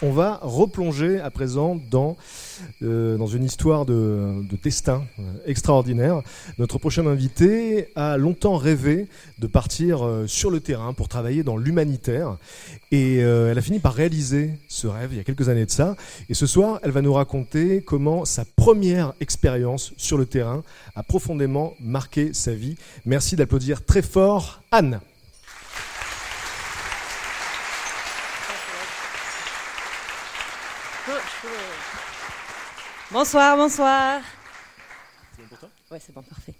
On va replonger à présent dans, euh, une histoire de, de destin euh, extraordinaire. Notre prochain invité a longtemps rêvé de partir euh, sur le terrain pour travailler dans l'humanitaire. Et elle a fini par réaliser ce rêve il y a quelques années de ça. Et ce soir, elle va nous raconter comment sa première expérience sur le terrain a profondément marqué sa vie. Merci d'applaudir très fort Anne. Bonsoir, bonsoir. Ouais, c'est bon, parfait.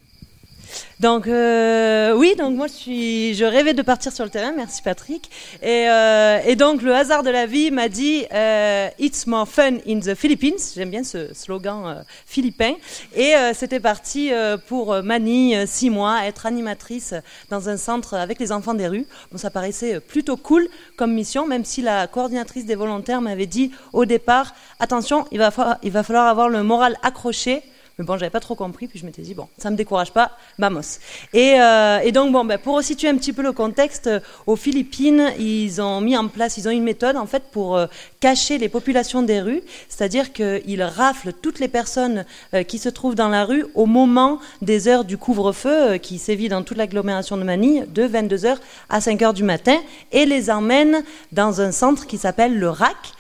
Donc euh, oui, donc moi je rêvais de partir sur le terrain, merci Patrick. Et, euh, donc le hasard de la vie m'a dit euh, It's more fun in the Philippines. J'aime bien ce slogan philippin. Et c'était parti pour Mani, euh, six mois, être animatrice dans un centre avec les enfants des rues. Bon, ça paraissait plutôt cool comme mission, même si la coordinatrice des volontaires m'avait dit au départ attention, il va falloir avoir le moral accroché. Mais bon, j'avais pas trop compris, puis je m'étais dit, bon, ça me décourage pas, vamos. Et, euh, et donc, bon, ben, pour resituer un petit peu le contexte, euh, aux Philippines, ils ont mis en place, ils ont une méthode, en fait, pour euh, cacher les populations des rues, c'est-à-dire qu'ils raflent toutes les personnes euh, qui se trouvent dans la rue au moment des heures du couvre-feu qui sévit dans toute l'agglomération de Manille, de 22h à 5h du matin, et les emmènent dans un centre qui s'appelle le RAC,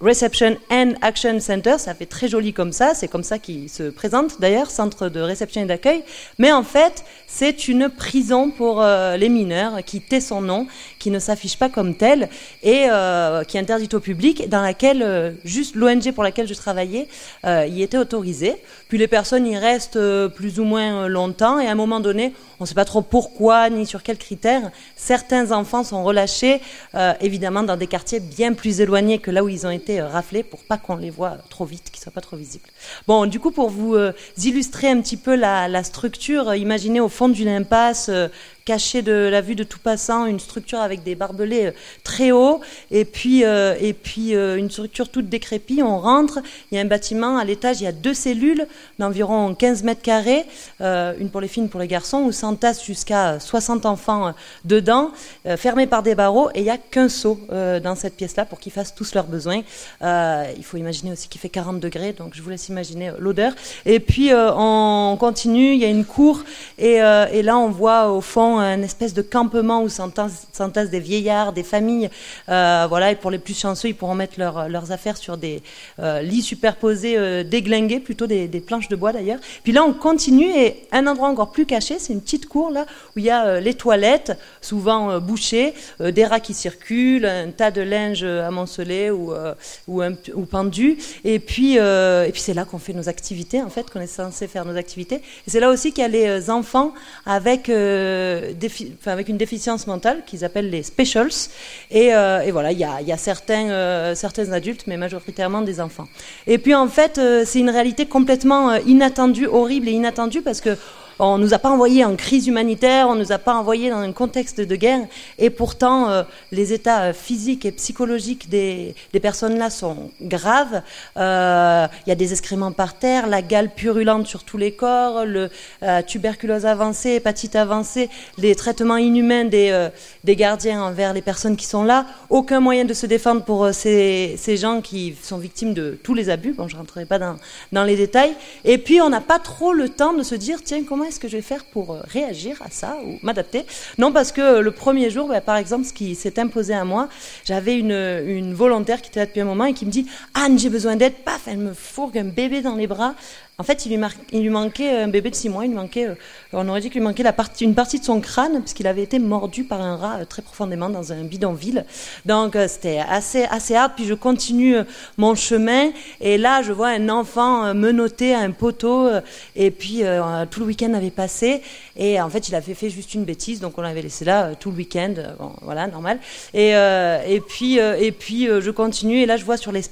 Reception and Action Center, ça fait très joli comme ça, c'est comme ça qu'il se présente d'ailleurs, centre de réception et d'accueil, mais en fait c'est une prison pour euh, les mineurs qui tait son nom, qui ne s'affiche pas comme tel et euh, qui est interdite au public, dans laquelle euh, juste l'ONG pour laquelle je travaillais y était autorisée. Puis les personnes y restent plus ou moins longtemps et à un moment donné, on ne sait pas trop pourquoi ni sur quels critères, certains enfants sont relâchés, évidemment dans des quartiers bien plus éloignés que là où ils ont été euh, raflés pour pas qu'on les voit trop vite, qu'ils soient pas trop visibles. Bon, du coup, pour vous euh, illustrer un petit peu la, la structure, euh, imaginez au fond d'une impasse, cachée de la vue de tout passant, une structure avec des barbelés euh, très hauts, et puis, euh, et puis euh, une structure toute décrépite. On rentre, il y a un bâtiment, à l'étage, il y a deux cellules d'environ 15 mètres carrés, une pour les filles, une pour les garçons, où s'entassent jusqu'à 60 enfants dedans, fermés par des barreaux, et il n'y a qu'un seau dans cette pièce-là pour qu'ils fassent tous leurs besoins. Il faut imaginer aussi qu'il fait 40 degrés, donc je vous laisse imaginer l'odeur. Et puis on continue, il y a une cour, et, et là on voit au fond un espèce de campement où s'entassent des vieillards, des familles. Euh, voilà, et pour les plus chanceux, ils pourront mettre leurs- affaires sur des euh, lits superposés, euh, déglingués, plutôt des, planches de bois d'ailleurs. Puis là on continue, et un endroit encore plus caché, c'est une petite cour là où il y a les toilettes, souvent bouchées, des rats qui circulent, un tas de linge amoncelé ou, ou, pendu. Et puis, et puis c'est là qu'on fait nos activités, en fait, qu'on est censé faire nos activités. Et c'est là aussi qu'il y a les enfants avec, avec une déficience mentale qu'ils appellent les specials. Et, euh, voilà, il y a, certains, euh, certains adultes, mais majoritairement des enfants. Et puis en fait, euh, c'est une réalité complètement inattendue, horrible et inattendue parce que on nous a pas envoyés en crise humanitaire, on nous a pas envoyés dans un contexte de guerre, et pourtant euh, les états euh, physiques et psychologiques des, des personnes là sont graves. Euh, Il y a des excréments par terre, la gale purulente sur tous les corps, le euh, tuberculose avancée, hépatite avancée, les traitements inhumains des, euh, des gardiens envers les personnes qui sont là, aucun moyen de se défendre pour ces, ces gens qui sont victimes de tous les abus. Bon, je rentrerai pas dans, dans les détails. Et puis on n'a pas trop le temps de se dire tiens comment est-ce que je vais faire pour euh, réagir à ça ou m'adapter? Non, parce que euh, le premier jour, bah, par exemple, ce qui s'est imposé à moi, j'avais une, une volontaire qui était là depuis un moment et qui me dit Anne, j'ai besoin d'aide. Paf, elle me fourgue un bébé dans les bras. En fait, il lui, manquait un bébé de 6 mois, il lui manquait, euh, on aurait dit qu'il lui manquait la une partie de son crâne, puisqu'il avait été mordu par un rat euh, très profondément dans un bidonville. Donc euh, c'était assez, assez hard. Puis je continue mon chemin, et là je vois un enfant menotté à un poteau, et puis tout le week-end avait passé, et en fait il avait fait juste une bêtise, donc on l'avait laissé là tout le week-end, bon, voilà, normal. Et, et puis, et puis je continue, et là je vois sur les,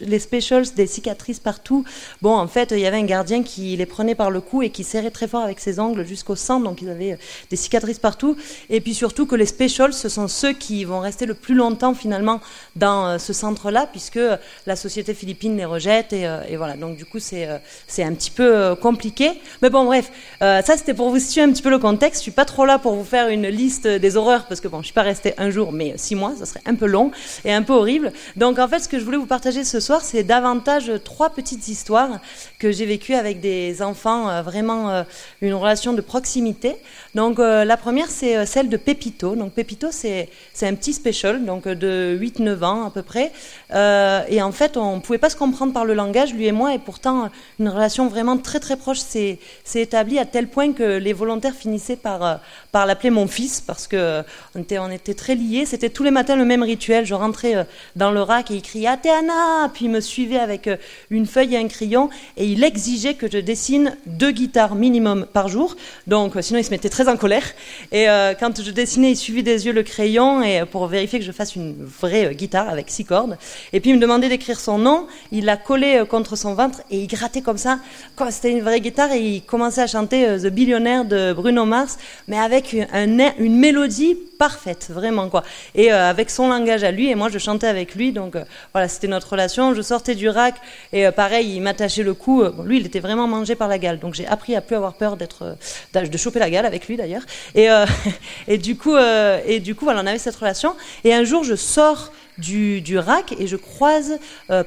les specials des cicatrices partout. Bon, en fait, il y avait un qui les prenait par le cou et qui serrait très fort avec ses ongles jusqu'au sang, donc ils avaient euh, des cicatrices partout. Et puis surtout que les specials, ce sont ceux qui vont rester le plus longtemps finalement dans euh, ce centre-là, puisque euh, la société philippine les rejette. Et, voilà, donc du coup, c'est c'est un petit peu compliqué. Mais bon, bref, ça c'était pour vous situer un petit peu le contexte. Je suis pas trop là pour vous faire une liste des horreurs, parce que bon, je suis pas restée un jour, mais six mois, ça serait un peu long et un peu horrible. Donc en fait, ce que je voulais vous partager ce soir, c'est davantage trois petites histoires que j'ai vécues avec des enfants, euh, vraiment euh, une relation de proximité. Donc euh, la première, c'est celle de Pépito. Donc Pépito, c'est un petit special, donc de 8-9 ans à peu près. et en fait, on ne pouvait pas se comprendre par le langage, lui et moi, et pourtant, une relation vraiment très très proche s'est établie à tel point que les volontaires finissaient par, par l'appeler mon fils, parce qu'on était, on était très liés. C'était tous les matins le même rituel. Je rentrais dans le rack et il criait Athéana Puis il me suivait avec une feuille et un crayon, et il exigeait que je dessine deux guitares minimum par jour. Donc, euh, sinon, il se mettait très en colère. Et euh, quand je dessinais, il suivait des yeux le crayon et pour vérifier que je fasse une vraie euh, guitare avec six cordes. Et puis, il me demandait d'écrire son nom. Il l'a collé contre son ventre et il grattait comme ça, comme c'était une vraie guitare. Et il commençait à chanter The Billionaire de Bruno Mars, mais avec un, une mélodie parfaite, vraiment quoi. Et avec son langage à lui, et moi je chantais avec lui, donc voilà, c'était notre relation. Je sortais du rack et pareil, il m'attachait le cou. lui, il était vraiment mangé par la gale. Donc j'ai appris à plus avoir peur d'être, euh, de choper la gale avec lui d'ailleurs. Et, euh, et du coup, euh, et du coup, on avait cette relation. Et un jour, je sors du, du RAC et je croise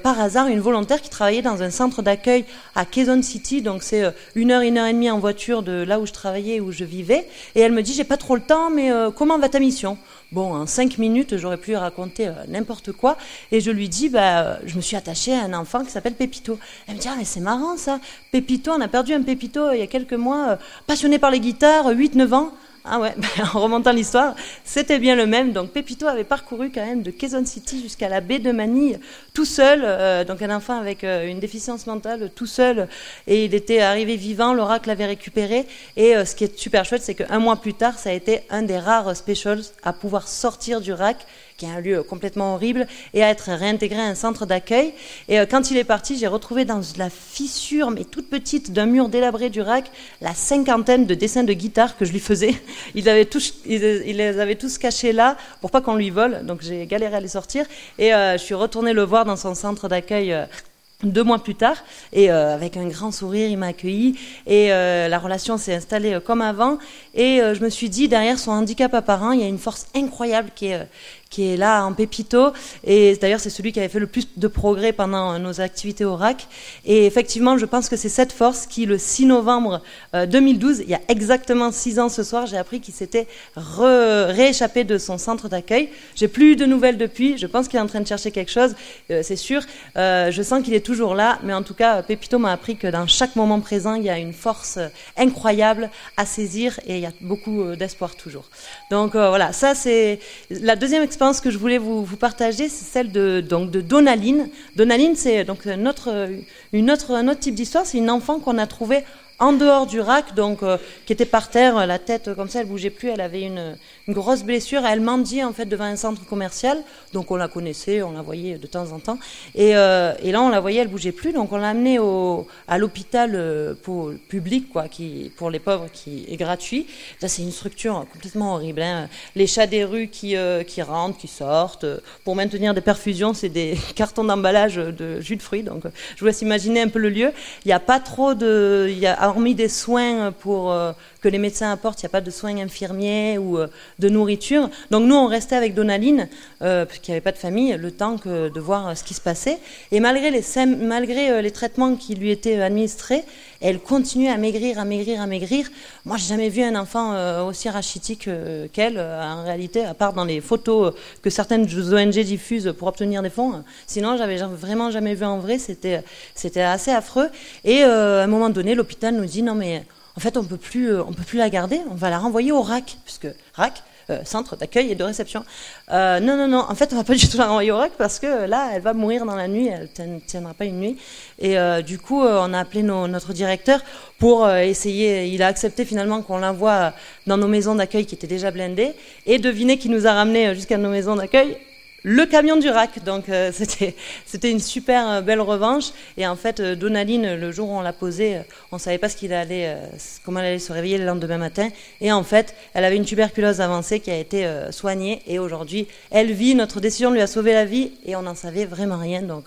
par hasard une volontaire qui travaillait dans un centre d'accueil à Quezon City, donc c'est une heure, une heure et demie en voiture de là où je travaillais, où je vivais. Et elle me dit, j'ai pas trop le temps, mais comment va ta mission? Bon, en cinq minutes, j'aurais pu raconter euh, n'importe quoi. Et je lui dis, bah, je me suis attachée à un enfant qui s'appelle Pépito. Elle me dit, ah, mais c'est marrant ça. Pépito, on a perdu un Pépito euh, il y a quelques mois, euh, passionné par les guitares, 8-9 ans. Ah ouais, ben, en remontant l'histoire, c'était bien le même. Donc Pépito avait parcouru quand même de Quezon City jusqu'à la baie de Manille tout seul, euh, donc un enfant avec euh, une déficience mentale tout seul, et il était arrivé vivant, l'oracle l'avait récupéré. Et euh, ce qui est super chouette, c'est qu'un mois plus tard, ça a été un des rares specials à pouvoir sortir du rack qui est un lieu complètement horrible, et à être réintégré à un centre d'accueil. Et euh, quand il est parti, j'ai retrouvé dans la fissure, mais toute petite, d'un mur délabré du rack, la cinquantaine de dessins de guitare que je lui faisais. Ils, avaient tous, ils, les avaient tous cachés là pour pas qu'on lui vole, donc j'ai galéré à les sortir. Et euh, je suis retournée le voir dans son centre d'accueil. Euh, deux mois plus tard, et avec un grand sourire, il m'a accueilli, et la relation s'est installée comme avant, et je me suis dit, derrière son handicap apparent, il y a une force incroyable qui est, qui est là en pépito. Et d'ailleurs, c'est celui qui avait fait le plus de progrès pendant nos activités au RAC. Et effectivement, je pense que c'est cette force qui, le 6 novembre 2012, euh, il y a exactement six ans ce soir, j'ai appris qu'il s'était rééchappé de son centre d'accueil. J'ai plus eu de nouvelles depuis. Je pense qu'il est en train de chercher quelque chose, euh, c'est sûr. Euh, je sens qu'il est toujours là. Mais en tout cas, Pépito m'a appris que dans chaque moment présent, il y a une force incroyable à saisir et il y a beaucoup d'espoir toujours. Donc voilà, ça c'est la deuxième expérience pense que je voulais vous, partager, c'est celle de, donc, de Donaline. Donaline, c'est donc notre, une autre, un autre type d'histoire. C'est une enfant qu'on a trouvée en dehors du rack, donc euh, qui était par terre, la tête comme ça, elle bougeait plus, elle avait une, une grosse blessure, elle mendiait en fait devant un centre commercial, donc on la connaissait, on la voyait de temps en temps, et, euh, et là on la voyait, elle bougeait plus, donc on l'a amenée au, à l'hôpital euh, pour public, quoi, qui pour les pauvres, qui est gratuit. Ça c'est une structure complètement horrible, hein. les chats des rues qui qui rentrent, qui sortent, pour maintenir des perfusions, c'est des cartons d'emballage de jus de fruits, donc je vous laisse imaginer un peu le lieu. Il n'y a pas trop de, il y a hormis des soins pour, euh, que les médecins apportent, il n'y a pas de soins infirmiers ou euh, de nourriture. Donc nous, on restait avec Donaline, euh, parce qu'il n'y avait pas de famille, le temps de voir ce qui se passait. Et malgré les traitements qui lui étaient administrés, Elle continue à maigrir, à maigrir, à maigrir. Moi, j'ai jamais vu un enfant euh, aussi rachitique qu'elle, en réalité, à part dans les photos que certaines ONG diffusent pour obtenir des fonds. Sinon, j'avais vraiment jamais vu en vrai. C'était, c'était assez affreux. Et à un moment donné, l'hôpital nous dit non mais en fait on peut plus, on peut plus la garder. On va la renvoyer au RAC, puisque RAC, euh, centre d'accueil et de réception. Euh, non, non, non, en fait, on va pas du tout la renvoyer au RAC parce que là, elle va mourir dans la nuit, elle ne tiendra pas une nuit. Et euh, du coup, on a appelé notre directeur pour essayer, il a accepté finalement qu'on l'envoie dans nos maisons d'accueil qui étaient déjà blindées. Et devinez qui nous a ramenés jusqu'à nos maisons d'accueil le camion du rack. Donc euh, c'était une super euh, belle revanche. Et en fait, euh, Donaline, le jour où on l'a posée, on savait pas ce qu'il allait, comment elle allait se réveiller le lendemain matin. Et en fait, elle avait une tuberculose avancée qui a été soignée. Et aujourd'hui, elle vit. Notre décision lui a sauvé la vie et on n'en savait vraiment rien. Donc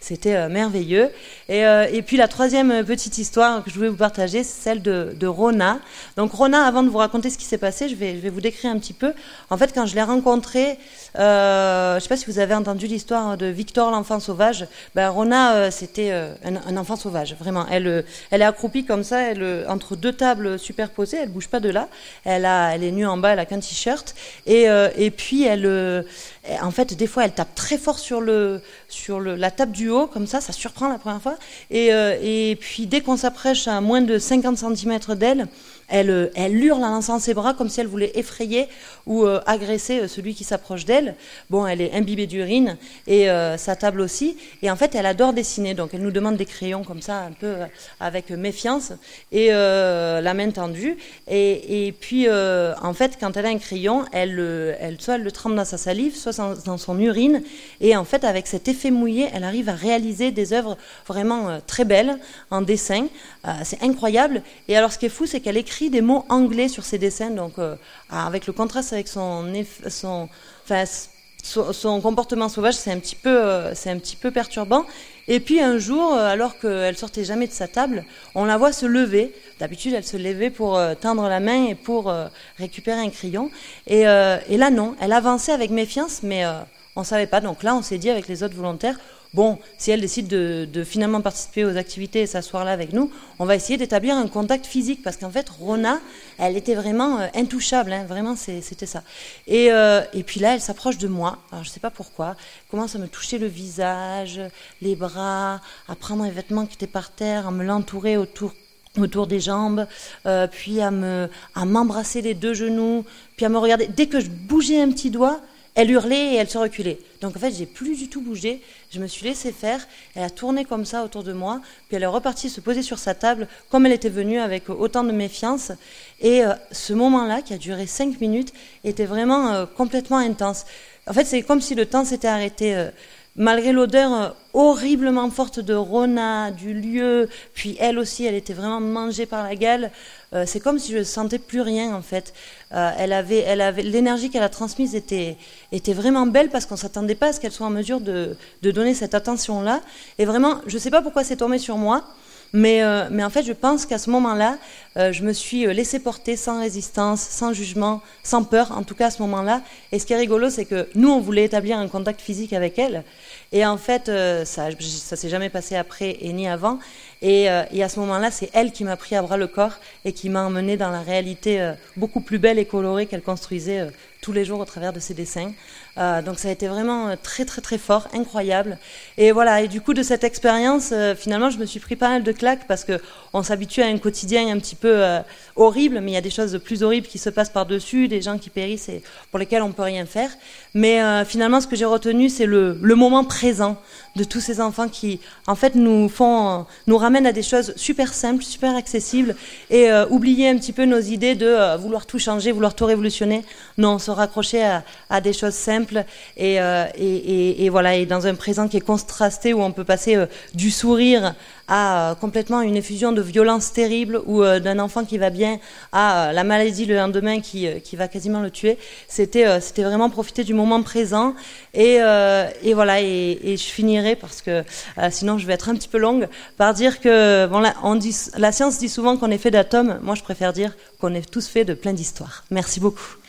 c'était merveilleux. Et, et, puis la troisième petite histoire que je voulais vous partager, c'est celle de, de, Rona. Donc Rona, avant de vous raconter ce qui s'est passé, je vais je vais vous décrire un petit peu. En fait, quand je l'ai rencontrée euh, ne sais pas si vous avez entendu l'histoire de Victor l'enfant sauvage. Ben, Rona, euh, c'était euh, un, enfant sauvage, vraiment. Elle, elle est accroupie comme ça, entre deux tables superposées, elle bouge pas de là. Elle, a, elle est nue en bas, elle a qu'un t-shirt. Et, et puis, elle, en fait, des fois, elle tape très fort sur, le, sur la table du haut, comme ça, ça surprend la première fois. Et, et puis, dès qu'on s'approche à moins de 50 cm d'elle, elle, elle hurle en lançant ses bras comme si elle voulait effrayer ou euh, agresser euh, celui qui s'approche d'elle. Bon, elle est imbibée d'urine et euh, sa table aussi. Et en fait, elle adore dessiner. Donc, elle nous demande des crayons comme ça, un peu avec méfiance et la main tendue. Et, et puis, en fait, quand elle a un crayon, elle, elle, soit elle le trempe dans sa salive, soit dans son urine. Et en fait, avec cet effet mouillé, elle arrive à réaliser des œuvres vraiment très belles en dessin. c'est incroyable. Et alors, ce qui est fou, c'est qu'elle écrit des mots anglais sur ses dessins, donc euh, avec le contraste avec son, son, enfin, son, comportement sauvage, c'est un petit peu, euh, c'est un petit peu perturbant. Et puis un jour, euh, alors qu'elle sortait jamais de sa table, on la voit se lever. D'habitude, elle se levait pour tendre la main et pour récupérer un crayon. Et, et, là, non, elle avançait avec méfiance, mais on savait pas. Donc là, on s'est dit avec les autres volontaires, Bon, si elle décide de, finalement participer aux activités et s'asseoir là avec nous, on va essayer d'établir un contact physique parce qu'en fait, Rona, elle était vraiment euh, intouchable, hein, vraiment, c'était ça. Euh, et, puis là, elle s'approche de moi, alors je ne sais pas pourquoi, commence à me toucher le visage, les bras, à prendre les vêtements qui étaient par terre, à me l'entourer autour autour des jambes, euh, puis à me à m'embrasser les deux genoux, puis à me regarder. Dès que je bougeais un petit doigt, elle hurlait et elle se reculait. Donc en fait, j'ai plus du tout bougé. Je me suis laissé faire. Elle a tourné comme ça autour de moi. Puis elle est repartie se poser sur sa table comme elle était venue avec autant de méfiance. Et euh, ce moment-là, qui a duré cinq minutes, était vraiment euh, complètement intense. En fait, c'est comme si le temps s'était arrêté. Euh, malgré l'odeur horriblement forte de Rona, du lieu, puis elle aussi, elle était vraiment mangée par la gale. Euh, c'est comme si je ne sentais plus rien en fait. Euh, elle avait, elle avait, l'énergie qu'elle a transmise était, était vraiment belle parce qu'on s'attendait pas à ce qu'elle soit en mesure de, de donner cette attention-là. Et vraiment, je ne sais pas pourquoi c'est tombé sur moi. Mais, euh, mais en fait, je pense qu'à ce moment-là, je me suis laissé porter sans résistance, sans jugement, sans peur, en tout cas à ce moment-là. Et ce qui est rigolo, c'est que nous, on voulait établir un contact physique avec elle. Et en fait, ça ne s'est jamais passé après et ni avant. Euh, et, à ce moment-là, c'est elle qui m'a pris à bras le corps et qui m'a emmené dans la réalité euh, beaucoup plus belle et colorée qu'elle construisait euh, tous les jours au travers de ses dessins. donc ça a été vraiment très très très fort, incroyable. Et voilà. Et du coup de cette expérience, finalement, je me suis pris pas mal de claques parce que on s'habitue à un quotidien un petit peu horrible, mais il y a des choses plus horribles qui se passent par dessus, des gens qui périssent et pour lesquels on peut rien faire. Mais finalement, ce que j'ai retenu, c'est le, le moment présent de tous ces enfants qui, en fait, nous font, nous ramènent à des choses super simples, super accessibles, et euh, oublier un petit peu nos idées de euh, vouloir tout changer, vouloir tout révolutionner. Non, se raccrocher à, à des choses simples et, euh, et, et, et, voilà, et dans un présent qui est contrasté où on peut passer euh, du sourire à euh, complètement une effusion de violence terrible ou euh, d'un enfant qui va bien à euh, la maladie le lendemain qui, qui va quasiment le tuer. C'était c'était vraiment profiter du moment présent et, et voilà et, je finirai parce que sinon je vais être un petit peu longue par dire que là, on dit la science dit souvent qu'on est fait d'atomes. Moi je préfère dire qu'on est tous faits de plein d'histoires. Merci beaucoup.